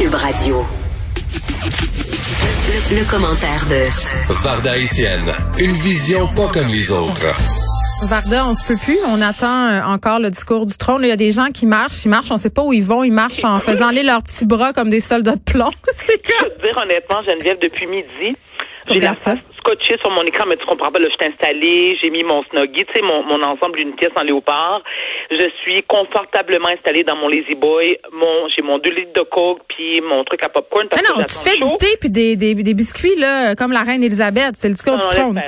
Cube Radio. Le, commentaire de Varda Etienne, une vision pas comme les autres. Varda, on se peut plus. On attend euh, encore le discours du trône. Il y a des gens qui marchent, ils marchent, on sait pas où ils vont, ils marchent en faisant aller leurs petits bras comme des soldats de plomb. C'est Je peux te dire honnêtement, Geneviève, depuis midi, j'ai la face scotchée sur mon écran, mais tu comprends pas, là, je t'ai installé, j'ai mis mon snuggie, tu sais, mon, mon ensemble d'une pièce en léopard. Je suis confortablement installée dans mon Lazy Boy, mon, j'ai mon 2 litres de coke, puis mon truc à popcorn. Ah parce non, que tu fais du thé puis des, des, des biscuits là, comme la reine Elisabeth. C'est le discours Non, du trône.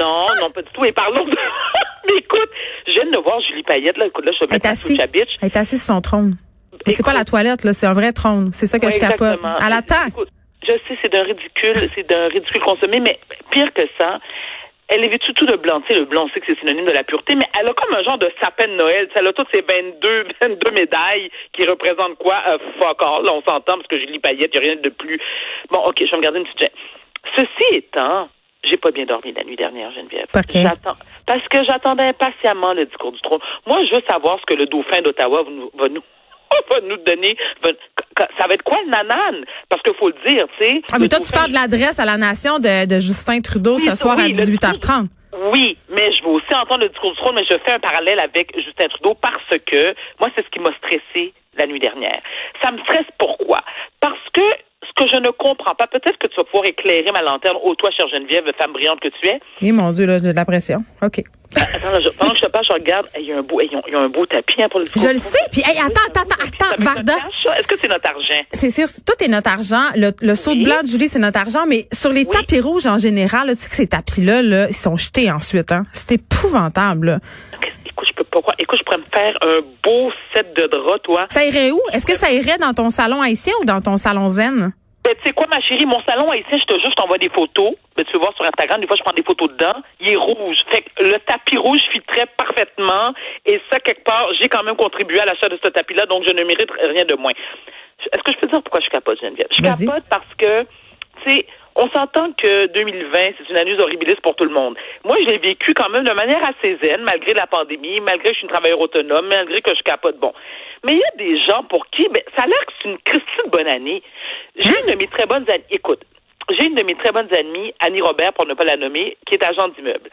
non, non, pas du tout. Et parlons de... mais écoute, je viens de voir Julie Payette, là, écoute, là, je vais Elle est mettre assise. sous bitch. Elle est assise sur son trône. Mais c'est pas la toilette là, c'est un vrai trône. C'est ça que Ouais, je capote. exactement. Elle attend. Je sais, c'est d'un ridicule, c'est d'un ridicule consommé, mais pire que ça, elle est vêtue tout de blanc. Tu sais, le blanc, on sait que c'est synonyme de la pureté, mais elle a comme un genre de sapin de Noël. Tu sais, Elle a toutes ces 22, 22 médailles qui représentent quoi? Euh, fuck all. Là, on s'entend parce que Julie Payette, il a rien de plus. Bon, OK, je vais me garder une petite... gêne. Ceci étant, j'ai pas bien dormi la nuit dernière, Geneviève. J'attends- Parce que j'attendais impatiemment le discours du trône. Moi, je veux savoir ce que le dauphin d'Ottawa va nous, nous, va nous donner. Ça va être quoi le nanan? Parce qu'il faut le dire, tu sais. Ah, mais toi, tu parles de l'adresse à la nation de, de Justin Trudeau Oui, ce soir oui, à le 18h30. Oui, mais je veux aussi entendre le discours du trône, mais je fais un parallèle avec Justin Trudeau parce que moi, c'est ce qui m'a stressé la nuit dernière. Ça me stresse pourquoi? Parce que que je ne comprends pas, peut-être que tu vas pouvoir éclairer ma lanterne, ô toi, chère Geneviève, femme brillante que tu es. Eh mon Dieu, là, j'ai de la pression. OK. Attends, là, je- pendant que je te parle, je regarde, il y a un beau, il y a- il y a un beau tapis hein, pour le Je le sais. Puis, hey, attends, attends, attends, attends, Varda. Est-ce que c'est notre argent? C'est sûr, tout est notre argent. Le, le saut de blanc de Julie, c'est notre argent. Mais sur les Oui. tapis rouges en général, là, tu sais que ces tapis-là, là, ils sont jetés ensuite. Hein. C'est épouvantable. là. Écoute, je peux pas croire. Écoute, je pourrais me faire un beau set de draps, toi. Ça irait où? Est-ce que ça irait dans ton salon haïtien ou dans ton salon zen? Ben, tu sais quoi, ma chérie, mon salon ici, je te jure, je t'envoie des photos. Ben, tu peux voir sur Instagram, des fois, je prends des photos dedans. Il est rouge. Fait que le tapis rouge filtrait parfaitement. Et ça, quelque part, j'ai quand même contribué à l'achat de ce tapis-là, donc je ne mérite rien de moins. Est-ce que je peux te dire pourquoi je capote, Geneviève? Je capote parce que, tu sais, on s'entend que 2020, c'est une année horribiliste pour tout le monde. Moi, je l'ai vécu quand même de manière assez zen, malgré la pandémie, malgré que je suis une travailleuse autonome, malgré que je capote. Bon. Mais il y a des gens pour qui, ben, ça a l'air que c'est une Christie de bonne année. J'ai une de mes très bonnes amies, écoute, j'ai une de mes très bonnes amies, Annie Robert, pour ne pas la nommer, qui est agent d'immeuble.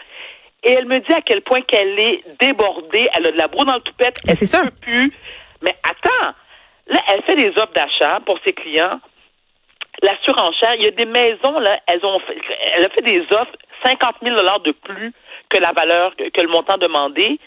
Et elle me dit à quel point qu'elle est débordée, elle a de la broue dans le toupette, elle ça. peut plus. Mais attends, là, elle fait des offres d'achat pour ses clients. La surenchère, il y a des maisons, là, elles ont fait, elle a fait des offres 50 000 de plus que la valeur, que, que le montant demandé,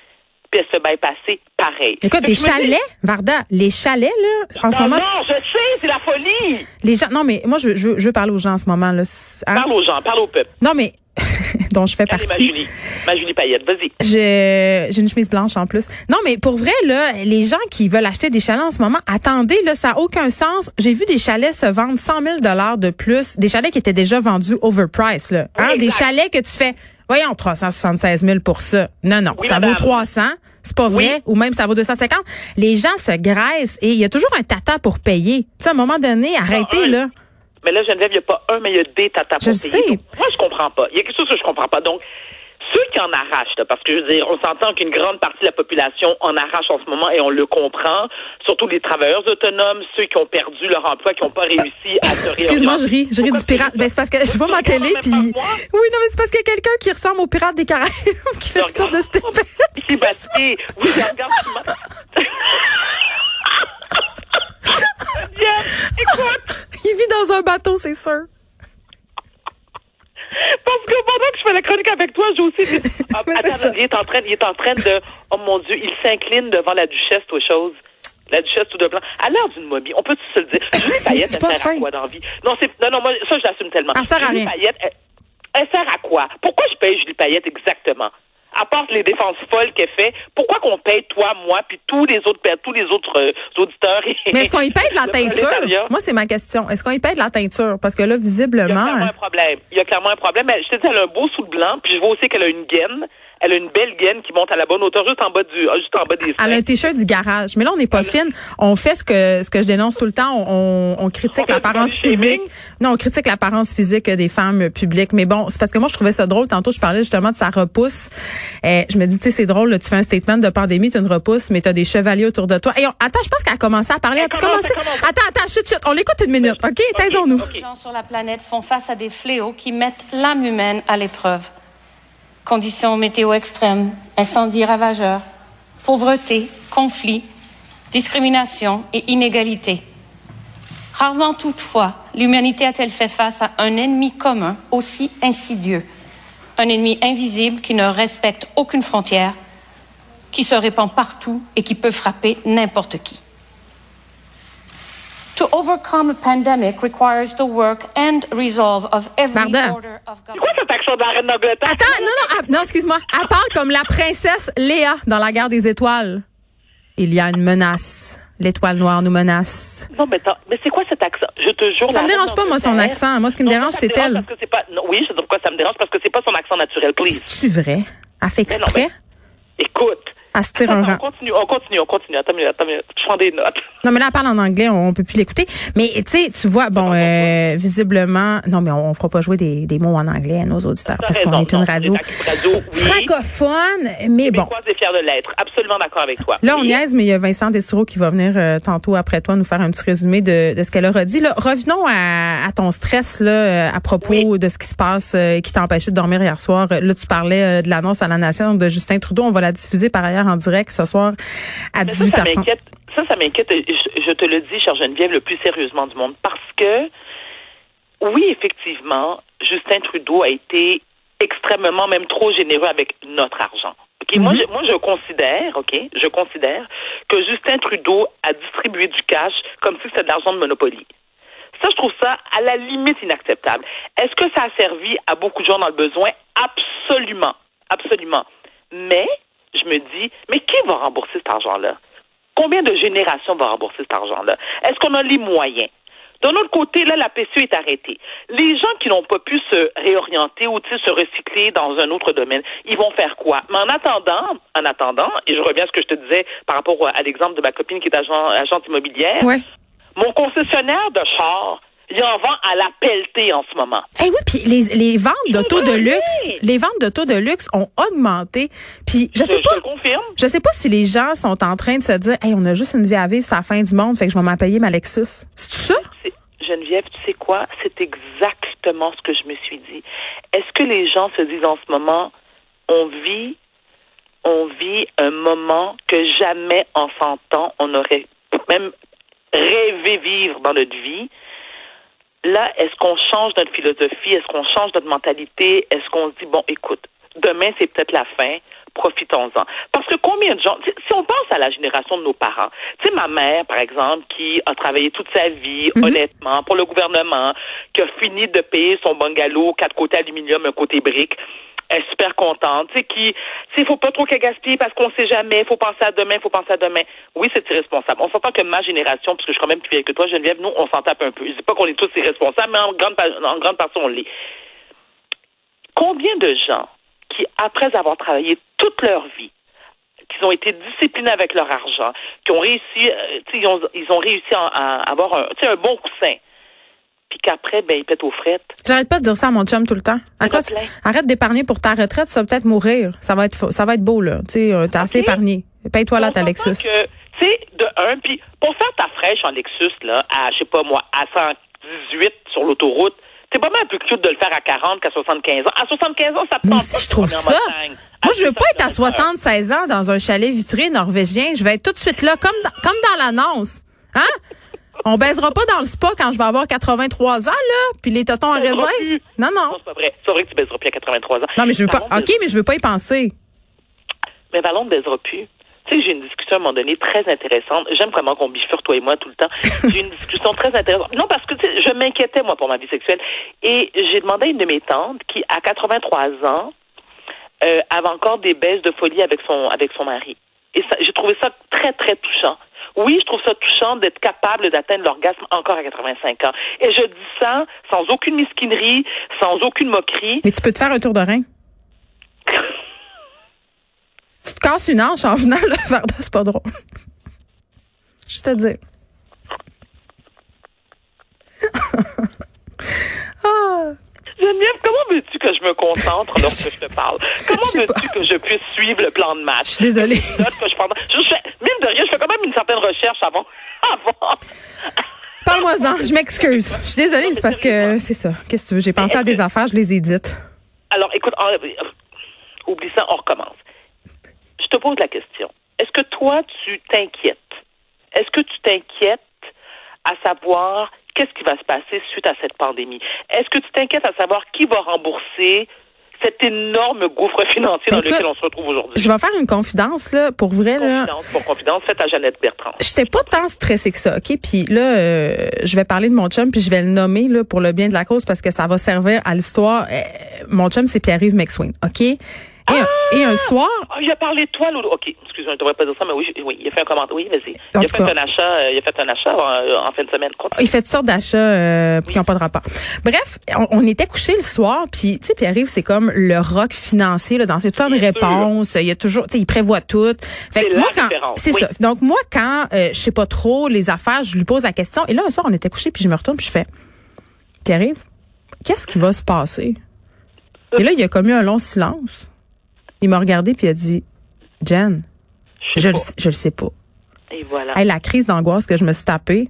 puis elle se bypasser pareil. Écoute, des dis, chalets, Varda, les chalets, là, en ce moment. non, je sais, c'est la folie. Les gens, non, mais moi, je, veux- je, je veux parler aux gens en ce moment, là. Hein? Parle aux gens, parle au peuple. Non, mais, dont je fais Allez, ma partie. Julie, ma Julie Payette, vas-y. J'ai une chemise blanche en plus. Non, mais pour vrai, là, les gens qui veulent acheter des chalets en ce moment, attendez, là, ça n'a aucun sens. J'ai vu des chalets se vendre 100 000 de plus, des chalets qui étaient déjà vendus overprice, là. Hein? Oui, Des chalets que tu fais, voyons, 376 000 pour ça. Non, non, Oui, ça madame. vaut 300. C'est pas vrai, Oui. ou même ça vaut 250. Les gens se graissent et il y a toujours un tata pour payer. Tu sais, à un moment donné, arrêtez, un. là. Mais là, Geneviève, il n'y a pas un, mais il y a des tatas Je pour le payer. sais. Donc, moi, je comprends pas. Il y a quelque chose que je comprends pas. Donc, ceux qui en arrachent, là, parce que je veux dire, on s'entend qu'une grande partie de la population en arrache en ce moment et on le comprend, surtout les travailleurs autonomes, ceux qui ont perdu leur emploi, qui n'ont pas réussi à se réorienter. Excuse-moi, je ris. Je ris du pirate. Ben, c'est parce que je vois ma télé, puis. Oui, non, mais c'est parce qu'il y a quelqu'un qui ressemble au pirate des Caraïbes qui fait toutes sortes de stupéfiants. Sébastien, oui, je regarde écoute, Il vit dans un bateau, c'est sûr. Parce que pendant que je fais la chronique avec toi, j'ai aussi dit, attends, il est en train, il est en train de, oh mon Dieu, il s'incline devant la duchesse, toi, chose. La duchesse tout de blanc. À l'heure d'une momie, on peut se le dire? Julie Payette, elle sert à quoi dans la vie? Non, c'est, non, non, moi, ça, je l'assume tellement. Elle sert à Julie rien. Payette, elle, elle sert à quoi? Pourquoi je paye Julie Payette exactement? À part les défenses folles qu'elle fait, pourquoi qu'on paye toi, moi, puis tous les autres, tous les autres euh, auditeurs? et- Mais est-ce qu'on y paye de la teinture? Moi, c'est ma question. Est-ce qu'on y paye de la teinture? Parce que là, Il y a visiblement. clairement un problème. Il y a clairement un problème. Elle- Je te dis, elle a un beau sou de blanc, puis je vois aussi qu'elle a une gaine. Elle a une belle gaine qui monte à la bonne hauteur, juste en bas du, ah, juste en bas des. Elle a un t-shirt du garage. Mais là, on n'est pas fine. On fait ce que, ce que je dénonce tout le temps. On, on critique l'apparence physique. Non, on critique l'apparence physique des femmes publiques. Mais bon, c'est parce que moi, je trouvais ça drôle. Tantôt, je parlais justement de sa repousse. Eh, je me dis, tu sais, c'est drôle, tu fais un statement de pandémie, tu une repousse, mais tu as des chevaliers autour de toi. Et attends, je pense qu'elle a commencé à parler. As-tu commencé? Attends, attends, chut, chut. On l'écoute une minute, OK? Taisons-nous. Les gens sur la planète font face à des fléaux qui mettent l'âme humaine à l'épreuve conditions météo extrêmes, incendies ravageurs, pauvreté, conflits, discrimination et inégalité. Rarement toutefois, l'humanité a-t-elle fait face à un ennemi commun aussi insidieux, un ennemi invisible qui ne respecte aucune frontière, qui se répand partout et qui peut frapper n'importe qui? To overcome a pandemic requires the work and resolve of every order of government. quoi cet accent de la reine d'Angleterre? Attends, non, non, ah, non, excuse-moi. Elle parle comme la princesse Léa dans la guerre des étoiles. Il y a une menace. L'étoile noire nous menace. Non, mais, mais c'est quoi cet accent? Je te jure. Ça me dérange pas, moi, son accent. Moi, ce qui me dérange, c'est elle. Parce que c'est pas, non, oui, je sais pourquoi ça me dérange, parce que c'est pas son accent naturel, please. C'est-tu vrai? Elle fait exprès? écoute, se tirer un rang. On continue, on continue, on continue. Attends, attends, je prends des notes. Non, mais là, elle parle en anglais, on, peut plus l'écouter. Mais tu sais, tu vois, bon, euh, visiblement, non, mais on, fera pas jouer des, des mots en anglais à nos auditeurs parce qu'on est une radio, francophone. Mais bon. est fier de l'être. Absolument d'accord avec toi. Là, on niaise, mais il y a Vincent Destoureau qui va venir euh, tantôt après toi nous faire un petit résumé de, de ce qu'elle a redit. Là, revenons à, à, ton stress là, euh, à propos de ce qui se passe et qui t'a empêché de dormir hier soir. Là, tu parlais de l'annonce à la nation de Justin Trudeau. On va la diffuser par ailleurs en direct ce soir à 18h30. Ça, ça m'inquiète. Je, je, te le dis, chère Geneviève, le plus sérieusement du monde, parce que, oui, effectivement, Justin Trudeau a été extrêmement, même trop généreux avec notre argent. Ok, moi, mhm. je, moi, je considère, ok, je considère que Justin Trudeau a distribué du cash comme si c'était de l'argent de Monopoly. Ça, je trouve ça à la limite inacceptable. Est-ce que ça a servi à beaucoup de gens dans le besoin? Absolument. Absolument. Mais, je me dis, mais qui va rembourser cet argent-là? Combien de générations vont rembourser cet argent-là? Est-ce qu'on a les moyens? D'un autre côté, là, la PCU est arrêtée. Les gens qui n'ont pas pu se réorienter ou se recycler dans un autre domaine, ils vont faire quoi? Mais en attendant, en attendant, et je reviens à ce que je te disais par rapport à l'exemple de ma copine qui est agent, agente immobilière, mon concessionnaire de char, il en vend à la pelletée en ce moment. Eh oui, puis les, les ventes d'auto de luxe, les ventes d'auto de luxe ont augmenté. Puis je, sais pas, je confirme. Je sais pas si les gens sont en train de se dire, hey, on a juste une vie à vivre, c'est la fin du monde, fait que je vais m'en payer ma Lexus. C'est ça? Geneviève, tu sais quoi? C'est exactement ce que je me suis dit. Est-ce que les gens se disent en ce moment, on vit, on vit un moment que jamais en 100 ans on aurait même rêvé vivre dans notre vie? Là, est-ce qu'on change notre philosophie? Est-ce qu'on change notre mentalité? Est-ce qu'on se dit, bon, écoute, demain, c'est peut-être la fin, profitons-en. Parce que combien de gens, si on pense à la génération de nos parents, tu sais, ma mère, par exemple, qui a travaillé toute sa vie, mhm. honnêtement, pour le gouvernement, qui a fini de payer son bungalow, quatre côtés aluminium, un côté brique, est super contente, tu sais, qui, il faut pas trop qu'elle gaspille parce qu'on sait jamais, faut penser à demain, faut penser à demain. Oui, c'est irresponsable. On s'entend que ma génération, parce que je suis quand même plus vieille que toi, Geneviève, nous, on s'en tape un peu. Je dis pas qu'on est tous irresponsables, mais en grande, en grande partie, on l'est. Combien de gens qui, après avoir travaillé toute leur vie, qui ont été disciplinés avec leur argent, qui ont réussi, euh, ils, ont, ils ont réussi à, avoir un, un bon coussin, puis qu'après, ben, il pète aux frettes. J'arrête pas de dire ça à mon chum tout le temps. arrête d'épargner pour ta retraite, ça va peut-être mourir. Ça va être, ça va être beau, là. Tu sais, euh, t'as assez épargné. Paye-toi là ta Lexus. tu sais, de un, puis pour faire ta fraîche en Lexus, là, à, je sais pas moi, à 118 sur l'autoroute, c'est pas mal plus cute de le faire à 40 qu'à 75 ans. À 75 ans, ça te Moi aussi, je trouve ça. Moi, je veux pas être à 76 ans dans un chalet vitré norvégien. Je vais être tout de suite là, comme dans, comme dans l'annonce. Hein? On baisera pas dans le spa quand je vais avoir 83 ans, là, puis les totons en réserve. Non, non. Non, c'est pas vrai. C'est vrai que tu baiseras plus à 83 ans. Non, mais je veux pas. OK, mais je veux pas y penser. Mais Ballon ne baisera plus. Tu sais, j'ai une discussion à un moment donné très intéressante. J'aime vraiment qu'on bifurque, toi et moi, tout le temps. J'ai une discussion très intéressante. Non, parce que je m'inquiétais, moi, pour ma vie sexuelle. Et j'ai demandé à une de mes tantes qui, à 83 ans, euh, avait encore des baisses de folie avec son, avec son mari. Et j'ai trouvé ça très, très touchant. Oui, je trouve ça touchant d'être capable d'atteindre l'orgasme encore à 85 ans. Et je dis ça sans aucune mesquinerie, sans aucune moquerie. Mais tu peux te faire un tour de rein. tu te casses une hanche en venant, là, Varda, c'est pas drôle. Je te dis. ah. Geneviève, comment veux-tu que je me concentre lorsque je te parle? Comment veux-tu que je puisse suivre le plan de match? Je suis désolée. Que je, prends... je fais, mine de rien, je fais quand même une certaine recherche avant. avant. Parle-moi-en, je m'excuse. Je suis désolée, c'est parce que c'est ça. Qu'est-ce que tu veux? J'ai pensé à des affaires, je les ai dites. Alors, écoute, oublie ça, on recommence. Je te pose la question. Est-ce que toi, tu t'inquiètes? Est-ce que tu t'inquiètes à savoir qu'est-ce qui va se passer suite à cette pandémie? Est-ce que tu t'inquiètes à savoir qui va rembourser cet énorme gouffre financier dans lequel on se retrouve aujourd'hui. Je vais faire une confidence là, pour vrai confidence, là. Pour confidence, faites à Jeannette Bertrand. J'étais pas tant stressée que ça, ok? Puis là, euh, je vais parler de mon chum, puis je vais le nommer là pour le bien de la cause parce que ça va servir à l'histoire. Euh, mon chum, c'est Pierre-Yves McSween, ok? Et, un, soir? Ah, il a parlé de toi, Loulou. OK, excuse-moi, je ne devrais pas dire ça, mais oui, oui, il a fait un commentaire. Oui, vas-y. Il a fait, un achat, euh, il a fait un achat en, en fin de semaine. Il fait toutes sortes d'achats euh, qui n'ont pas de rapport. Bref, on, était couchés le soir, puis, tu sais, puis arrive, c'est comme le rock financier, là, dans ses temps de réponses. Il y a toujours, tu sais, il prévoit tout. Fait moi, quand. C'est ça. Donc, moi, quand euh, je sais pas trop les affaires, je lui pose la question. Et là, un soir, on était couchés, puis je me retourne, puis je fais, Pierre-Yves, qu'est-ce qui va se passer? Et là, il y a commis un long silence. Il m'a regardé puis il a dit Jen, je, le, je le sais pas. Et voilà. la crise d'angoisse que je me suis tapée.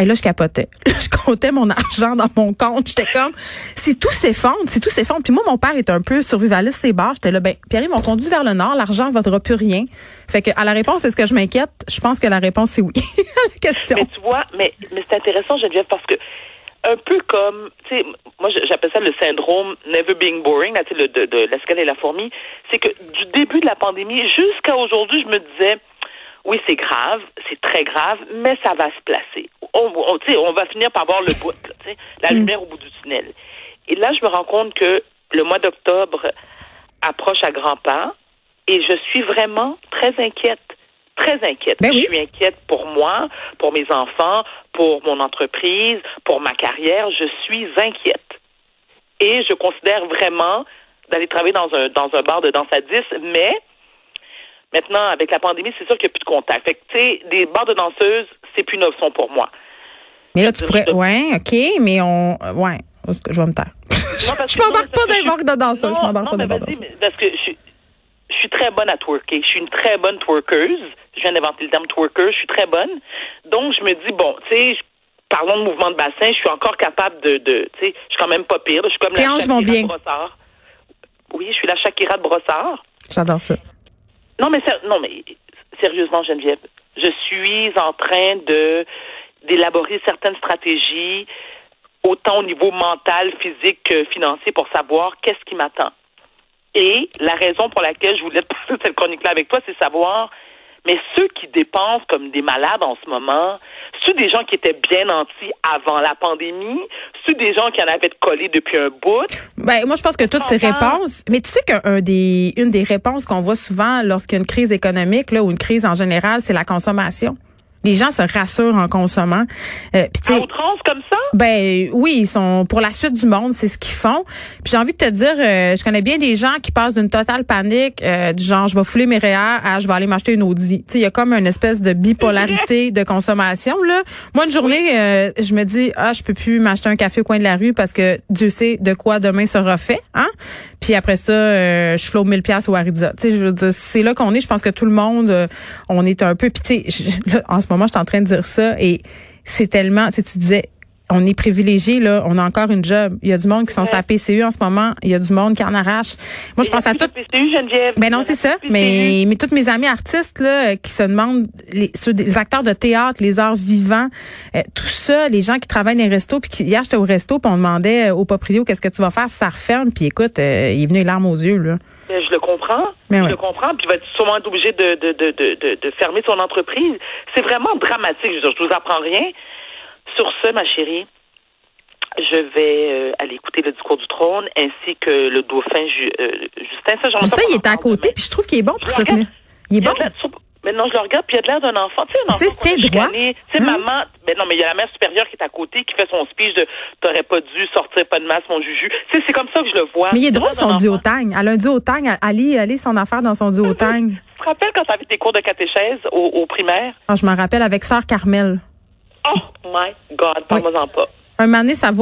Et là, je capotais. je comptais mon argent dans mon compte. J'étais comme, si tout s'effondre, si tout s'effondre. Puis moi, mon père est un peu survivaliste, c'est barres. J'étais là, ben, Pierre, ils m'ont conduit vers le nord. L'argent ne vaudra plus rien. Fait que, à la réponse, est-ce que je m'inquiète? Je pense que la réponse, c'est oui. la question. Mais tu vois, mais, mais c'est intéressant, Geneviève, parce que un peu comme, tu sais, moi j'appelle ça le syndrome never being boring, là, le, de, de l'escalier et la fourmi. C'est que du début de la pandémie jusqu'à aujourd'hui, je me disais, oui, c'est grave, c'est très grave, mais ça va se placer. On, on, on va finir par voir le bout, sais, la mm. lumière au bout du tunnel. Et là, je me rends compte que le mois d'octobre approche à grands pas et je suis vraiment très inquiète très inquiète. Ben je suis inquiète pour moi, pour mes enfants, pour mon entreprise, pour ma carrière. Je suis inquiète. Et je considère vraiment d'aller travailler dans un, dans un bar de danse à 10, mais maintenant, avec la pandémie, c'est sûr qu'il n'y a plus de contact. Fait que, tu sais, des bars de danseuses, c'est plus une option pour moi. Mais là, tu pourrais. Ouais, OK, mais on. Ouais, je vais me taire. je m'embarque pas dans les bars de danseuses. Je m'embarque pas dans les bars de danseuses. Parce que je, je suis très bonne à twerker. Je suis une très bonne twerkeuse. Je viens d'inventer le terme twerker. Je suis très bonne. Donc, je me dis, bon, tu sais, parlons de mouvement de bassin. Je suis encore capable de, de tu sais, je suis quand même pas pire. Je suis comme la Shakira de Brossard. Oui, je suis la Shakira de Brossard. J'adore ça. Non, mais, non, mais sérieusement, Geneviève, je suis en train de d'élaborer certaines stratégies, autant au niveau mental, physique que financier, pour savoir qu'est-ce qui m'attend. Et la raison pour laquelle je voulais passer cette chronique-là avec toi, c'est savoir, mais ceux qui dépensent comme des malades en ce moment, ceux des gens qui étaient bien nantis avant la pandémie, ceux des gens qui en avaient collé depuis un bout. Ben, moi, je pense que toutes ces réponses, mais tu sais qu'une des, une des réponses qu'on voit souvent lorsqu'il y a une crise économique, là, ou une crise en général, c'est la consommation. Les gens se rassurent en consommant. Euh, pis à outrance comme ça? Ben oui, ils sont pour la suite du monde, c'est ce qu'ils font. Puis j'ai envie de te dire, euh, je connais bien des gens qui passent d'une totale panique, euh, du genre je vais fouler mes REER à je vais aller m'acheter une Audi. Il y a comme une espèce de bipolarité de consommation là. Moi une journée, euh, je me dis ah je peux plus m'acheter un café au coin de la rue parce que Dieu sait de quoi demain sera fait, hein. Puis après ça, euh, je flotte 1000 pièces au sais, je veux dire, c'est là qu'on est. Je pense que tout le monde, on est un peu. Puis tu sais, en ce moment, je suis en train de dire ça et c'est tellement. Tu sais, tu disais on est privilégié là, on a encore une job. Il y a du monde qui sont sur la PCU en ce moment, il y a du monde qui en arrache. Moi je pense à tout PCU Geneviève. Ben non, c'est ça, mais mais toutes mes amis artistes là qui se demandent les ceux acteurs de théâtre, les arts vivants, euh, tout ça, les gens qui travaillent dans les restos puis qui hier j'étais au resto puis on demandait euh, au proprio qu'est-ce que tu vas faire si ça referme puis écoute, euh, il est venu les larmes aux yeux là. Je le comprends. Je le comprends. Puis il va être sûrement obligé de, de, de, de, de fermer son entreprise. C'est vraiment dramatique. Je, je vous apprends rien. Sur ce, ma chérie, je vais euh, aller écouter le discours du trône ainsi que le dauphin euh, Justin. Ça, Justin, il est à côté, puis je trouve qu'il est bon pour soutenir. Il est bon. Mais non, je le regarde, puis il a de l'air d'un enfant. Tu sais, un enfant. C'est droit. Tu sais, Hein? maman, ben non, mais il y a la mère supérieure qui est à côté, qui fait son speech de t'aurais pas dû sortir pas de masse, mon juju. Tu sais, c'est comme ça que je le vois. Mais il est drôle son duotang. Elle a un lit, elle lit son affaire dans son duotang. Tu te rappelles quand t'avais tes cours de catéchèse au, au primaire? Ah, je me rappelle avec Sœur Carmel. Oh my God, parle-moi-en pas. Un donné, ça vaut